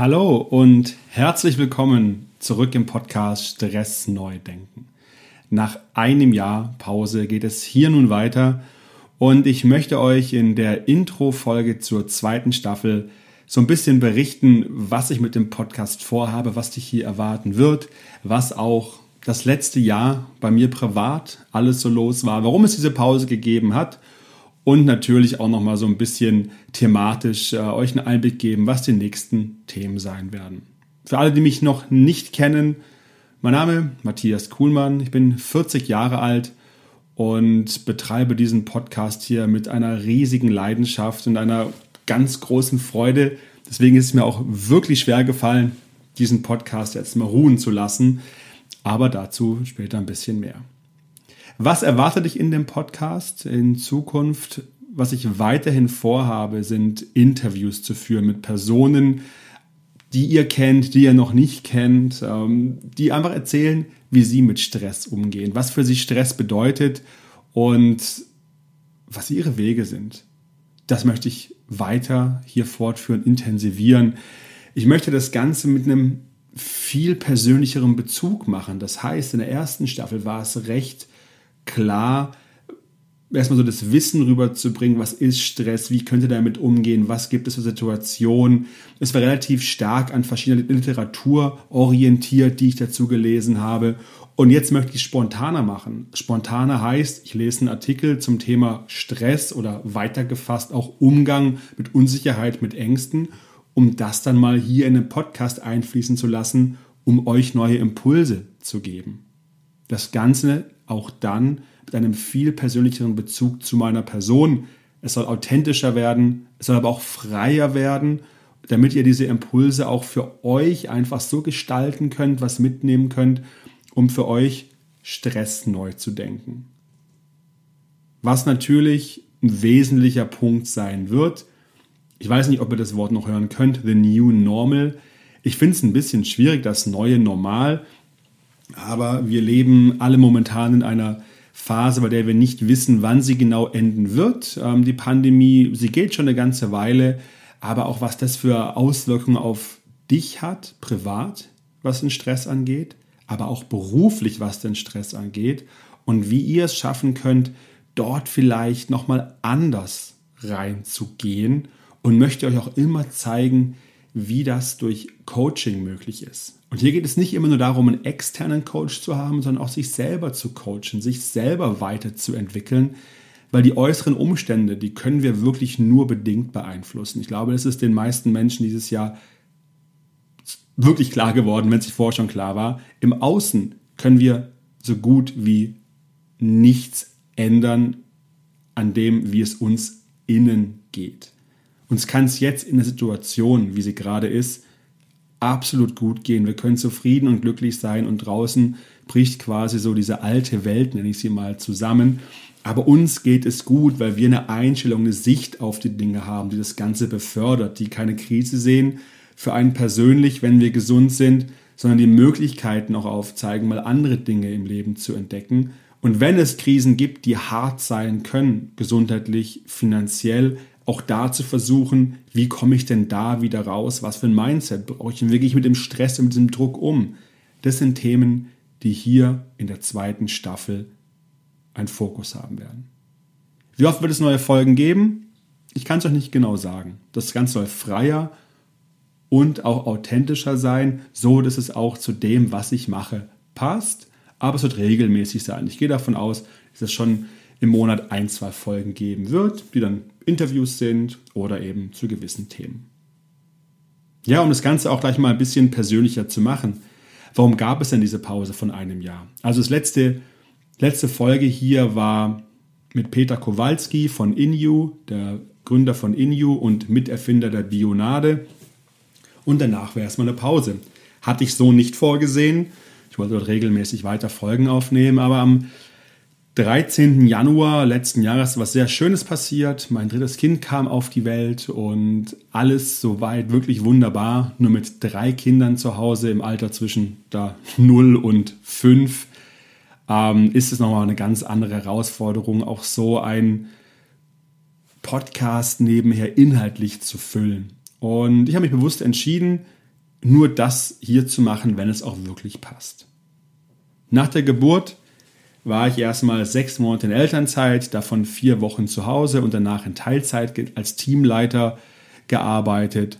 Hallo und herzlich willkommen zurück im Podcast Stress neu denken. Nach einem Jahr Pause geht es hier nun weiter und ich möchte euch in der Intro-Folge zur zweiten Staffel so ein bisschen berichten, was ich mit dem Podcast vorhabe, was dich hier erwarten wird, was auch das letzte Jahr bei mir privat alles so los war, warum es diese Pause gegeben hat und natürlich auch noch mal so ein bisschen thematisch äh, euch einen Einblick geben, was die nächsten Themen sein werden. Für alle, die mich noch nicht kennen, mein Name Matthias Kuhlmann, ich bin 40 Jahre alt und betreibe diesen Podcast hier mit einer riesigen Leidenschaft und einer ganz großen Freude. Deswegen ist es mir auch wirklich schwer gefallen, diesen Podcast jetzt mal ruhen zu lassen, aber dazu später ein bisschen mehr. Was erwartet dich in dem Podcast in Zukunft? Was ich weiterhin vorhabe, sind Interviews zu führen mit Personen, die ihr kennt, die ihr noch nicht kennt, ähm, die einfach erzählen, wie sie mit Stress umgehen, was für sie Stress bedeutet und was ihre Wege sind. Das möchte ich weiter hier fortführen, intensivieren. Ich möchte das Ganze mit einem viel persönlicheren Bezug machen. Das heißt, in der ersten Staffel war es recht klar erstmal so das Wissen rüberzubringen, was ist Stress, wie könnte damit umgehen, was gibt es für Situationen. Es war relativ stark an verschiedener Literatur orientiert, die ich dazu gelesen habe. Und jetzt möchte ich spontaner machen. Spontaner heißt, ich lese einen Artikel zum Thema Stress oder weitergefasst auch Umgang mit Unsicherheit, mit Ängsten, um das dann mal hier in den Podcast einfließen zu lassen, um euch neue Impulse zu geben. Das Ganze auch dann mit einem viel persönlicheren Bezug zu meiner Person. Es soll authentischer werden, es soll aber auch freier werden, damit ihr diese Impulse auch für euch einfach so gestalten könnt, was mitnehmen könnt, um für euch Stress neu zu denken. Was natürlich ein wesentlicher Punkt sein wird, ich weiß nicht, ob ihr das Wort noch hören könnt, the new normal. Ich finde es ein bisschen schwierig, das neue Normal. Aber wir leben alle momentan in einer Phase, bei der wir nicht wissen, wann sie genau enden wird. Ähm, die Pandemie, sie geht schon eine ganze Weile, aber auch was das für Auswirkungen auf dich hat, privat, was den Stress angeht, aber auch beruflich, was den Stress angeht und wie ihr es schaffen könnt, dort vielleicht nochmal anders reinzugehen und möchte euch auch immer zeigen, wie das durch Coaching möglich ist. Und hier geht es nicht immer nur darum, einen externen Coach zu haben, sondern auch sich selber zu coachen, sich selber weiterzuentwickeln, weil die äußeren Umstände, die können wir wirklich nur bedingt beeinflussen. Ich glaube, das ist den meisten Menschen dieses Jahr wirklich klar geworden, wenn es sich vorher schon klar war. Im Außen können wir so gut wie nichts ändern an dem, wie es uns innen geht. Uns kann es jetzt in der Situation, wie sie gerade ist, absolut gut gehen. Wir können zufrieden und glücklich sein und draußen bricht quasi so diese alte Welt, nenne ich sie mal, zusammen. Aber uns geht es gut, weil wir eine Einstellung, eine Sicht auf die Dinge haben, die das Ganze befördert, die keine Krise sehen für einen persönlich, wenn wir gesund sind, sondern die Möglichkeiten auch aufzeigen, mal andere Dinge im Leben zu entdecken. Und wenn es Krisen gibt, die hart sein können, gesundheitlich, finanziell, auch da zu versuchen, wie komme ich denn da wieder raus, was für ein Mindset brauche ich und wie gehe ich mit dem Stress und mit diesem Druck um. Das sind Themen, die hier in der zweiten Staffel einen Fokus haben werden. Wie oft wird es neue Folgen geben? Ich kann es euch nicht genau sagen. Das Ganze soll freier und auch authentischer sein, so dass es auch zu dem, was ich mache, passt. Aber es wird regelmäßig sein. Ich gehe davon aus, dass es schon im Monat ein, zwei Folgen geben wird, die dann Interviews sind oder eben zu gewissen Themen. Ja, um das Ganze auch gleich mal ein bisschen persönlicher zu machen. Warum gab es denn diese Pause von einem Jahr? Also das letzte, letzte Folge hier war mit Peter Kowalski von Inu, der Gründer von Inu und Miterfinder der Bionade. Und danach wäre erstmal eine Pause. Hatte ich so nicht vorgesehen. Ich wollte dort regelmäßig weiter Folgen aufnehmen, aber am 13. Januar letzten Jahres was sehr Schönes passiert. Mein drittes Kind kam auf die Welt und alles soweit wirklich wunderbar. Nur mit drei Kindern zu Hause im Alter zwischen da 0 und 5 ähm, ist es nochmal eine ganz andere Herausforderung, auch so ein Podcast nebenher inhaltlich zu füllen. Und ich habe mich bewusst entschieden, nur das hier zu machen, wenn es auch wirklich passt. Nach der Geburt war ich erstmal sechs Monate in Elternzeit, davon vier Wochen zu Hause und danach in Teilzeit als Teamleiter gearbeitet,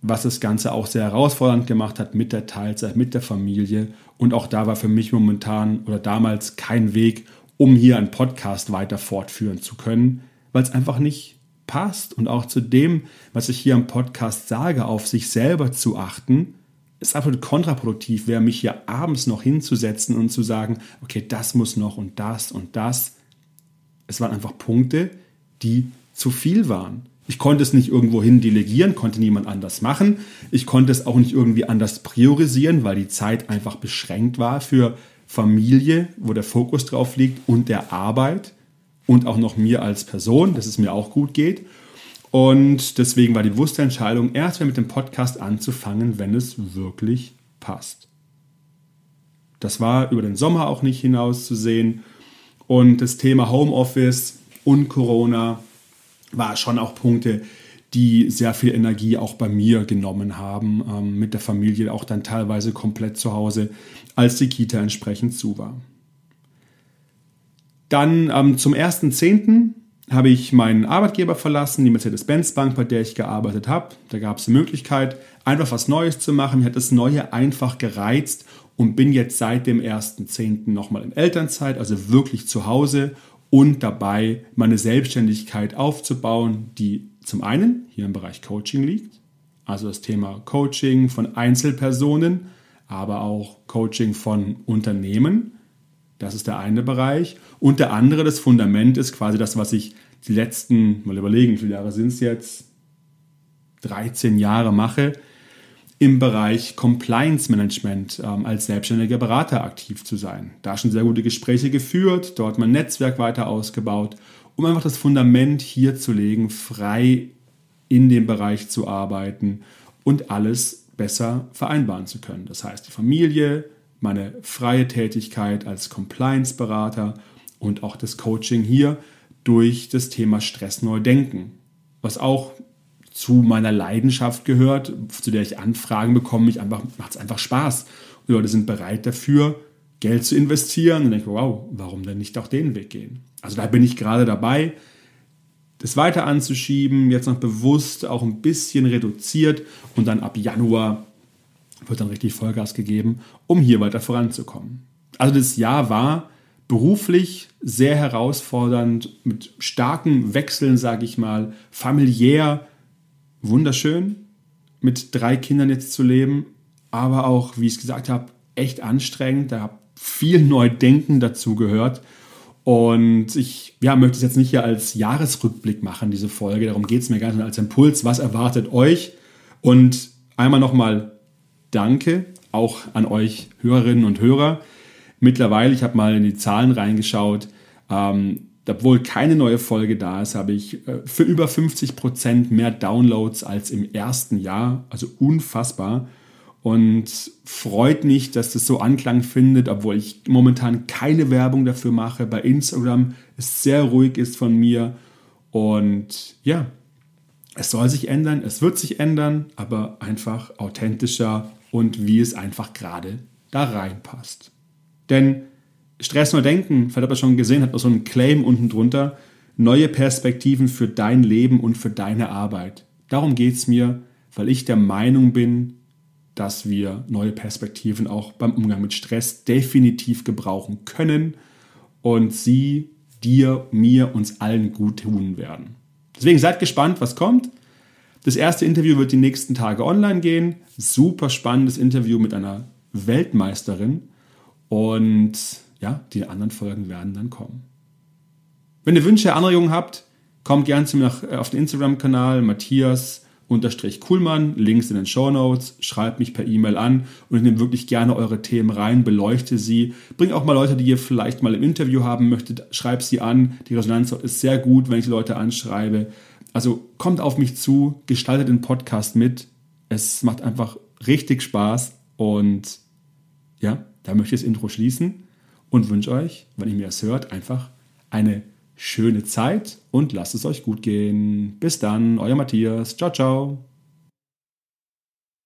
was das Ganze auch sehr herausfordernd gemacht hat mit der Teilzeit, mit der Familie. Und auch da war für mich momentan oder damals kein Weg, um hier einen Podcast weiter fortführen zu können, weil es einfach nicht passt. Und auch zu dem, was ich hier im Podcast sage, auf sich selber zu achten, ist absolut kontraproduktiv wäre, mich hier abends noch hinzusetzen und zu sagen, okay, das muss noch und das und das. Es waren einfach Punkte, die zu viel waren. Ich konnte es nicht irgendwo hin delegieren, konnte niemand anders machen. Ich konnte es auch nicht irgendwie anders priorisieren, weil die Zeit einfach beschränkt war für Familie, wo der Fokus drauf liegt und der Arbeit und auch noch mir als Person, dass es mir auch gut geht. Und deswegen war die bewusste Entscheidung, erst mit dem Podcast anzufangen, wenn es wirklich passt. Das war über den Sommer auch nicht hinauszusehen. Und das Thema Homeoffice und Corona war schon auch Punkte, die sehr viel Energie auch bei mir genommen haben, ähm, mit der Familie auch dann teilweise komplett zu Hause, als die Kita entsprechend zu war. Dann ähm, zum 1.10 habe ich meinen Arbeitgeber verlassen, die Mercedes-Benz Bank, bei der ich gearbeitet habe. Da gab es die Möglichkeit, einfach was Neues zu machen. Mir hat das Neue einfach gereizt und bin jetzt seit dem 1.10. nochmal in Elternzeit, also wirklich zu Hause und dabei, meine Selbstständigkeit aufzubauen, die zum einen hier im Bereich Coaching liegt, also das Thema Coaching von Einzelpersonen, aber auch Coaching von Unternehmen das ist der eine Bereich. Und der andere, das Fundament ist quasi das, was ich die letzten, mal überlegen, wie viele Jahre sind es jetzt? 13 Jahre mache, im Bereich Compliance Management ähm, als selbstständiger Berater aktiv zu sein. Da schon sehr gute Gespräche geführt, dort mein Netzwerk weiter ausgebaut, um einfach das Fundament hier zu legen, frei in dem Bereich zu arbeiten und alles besser vereinbaren zu können. Das heißt, die Familie, meine freie Tätigkeit als Compliance-Berater und auch das Coaching hier durch das Thema Stress neu denken, was auch zu meiner Leidenschaft gehört, zu der ich Anfragen bekomme. Ich einfach macht es einfach Spaß. Und Leute sind bereit dafür, Geld zu investieren und denke, wow, warum denn nicht auch den Weg gehen? Also da bin ich gerade dabei, das weiter anzuschieben, jetzt noch bewusst auch ein bisschen reduziert und dann ab Januar wird dann richtig Vollgas gegeben, um hier weiter voranzukommen. Also das Jahr war beruflich sehr herausfordernd, mit starken Wechseln, sage ich mal, familiär wunderschön, mit drei Kindern jetzt zu leben, aber auch, wie ich es gesagt habe, echt anstrengend. Da habe viel Neudenken dazu gehört. Und ich ja, möchte es jetzt nicht hier als Jahresrückblick machen, diese Folge. Darum geht es mir gar nicht als Impuls. Was erwartet euch? Und einmal nochmal Danke auch an euch Hörerinnen und Hörer. Mittlerweile, ich habe mal in die Zahlen reingeschaut, ähm, obwohl keine neue Folge da ist, habe ich äh, für über 50 Prozent mehr Downloads als im ersten Jahr. Also unfassbar. Und freut mich, dass das so Anklang findet, obwohl ich momentan keine Werbung dafür mache. Bei Instagram es sehr ruhig ist von mir. Und ja, es soll sich ändern, es wird sich ändern, aber einfach authentischer und wie es einfach gerade da reinpasst. Denn Stress nur denken, vielleicht habt ihr schon gesehen, hat noch so einen Claim unten drunter, neue Perspektiven für dein Leben und für deine Arbeit. Darum geht es mir, weil ich der Meinung bin, dass wir neue Perspektiven auch beim Umgang mit Stress definitiv gebrauchen können und sie dir, mir, uns allen gut tun werden. Deswegen seid gespannt, was kommt. Das erste Interview wird die nächsten Tage online gehen. Super spannendes Interview mit einer Weltmeisterin. Und ja, die anderen Folgen werden dann kommen. Wenn ihr Wünsche, Anregungen habt, kommt gerne zu mir äh, auf den Instagram-Kanal Matthias Kuhlmann, Links in den Show Notes, schreibt mich per E-Mail an und ich nehme wirklich gerne eure Themen rein, beleuchte sie. Bringt auch mal Leute, die ihr vielleicht mal im Interview haben möchtet, schreibt sie an. Die Resonanz ist sehr gut, wenn ich Leute anschreibe. Also kommt auf mich zu, gestaltet den Podcast mit. Es macht einfach richtig Spaß und ja, da möchte ich das Intro schließen und wünsche euch, wenn ihr mir das hört, einfach eine schöne Zeit und lasst es euch gut gehen. Bis dann, euer Matthias. Ciao, ciao.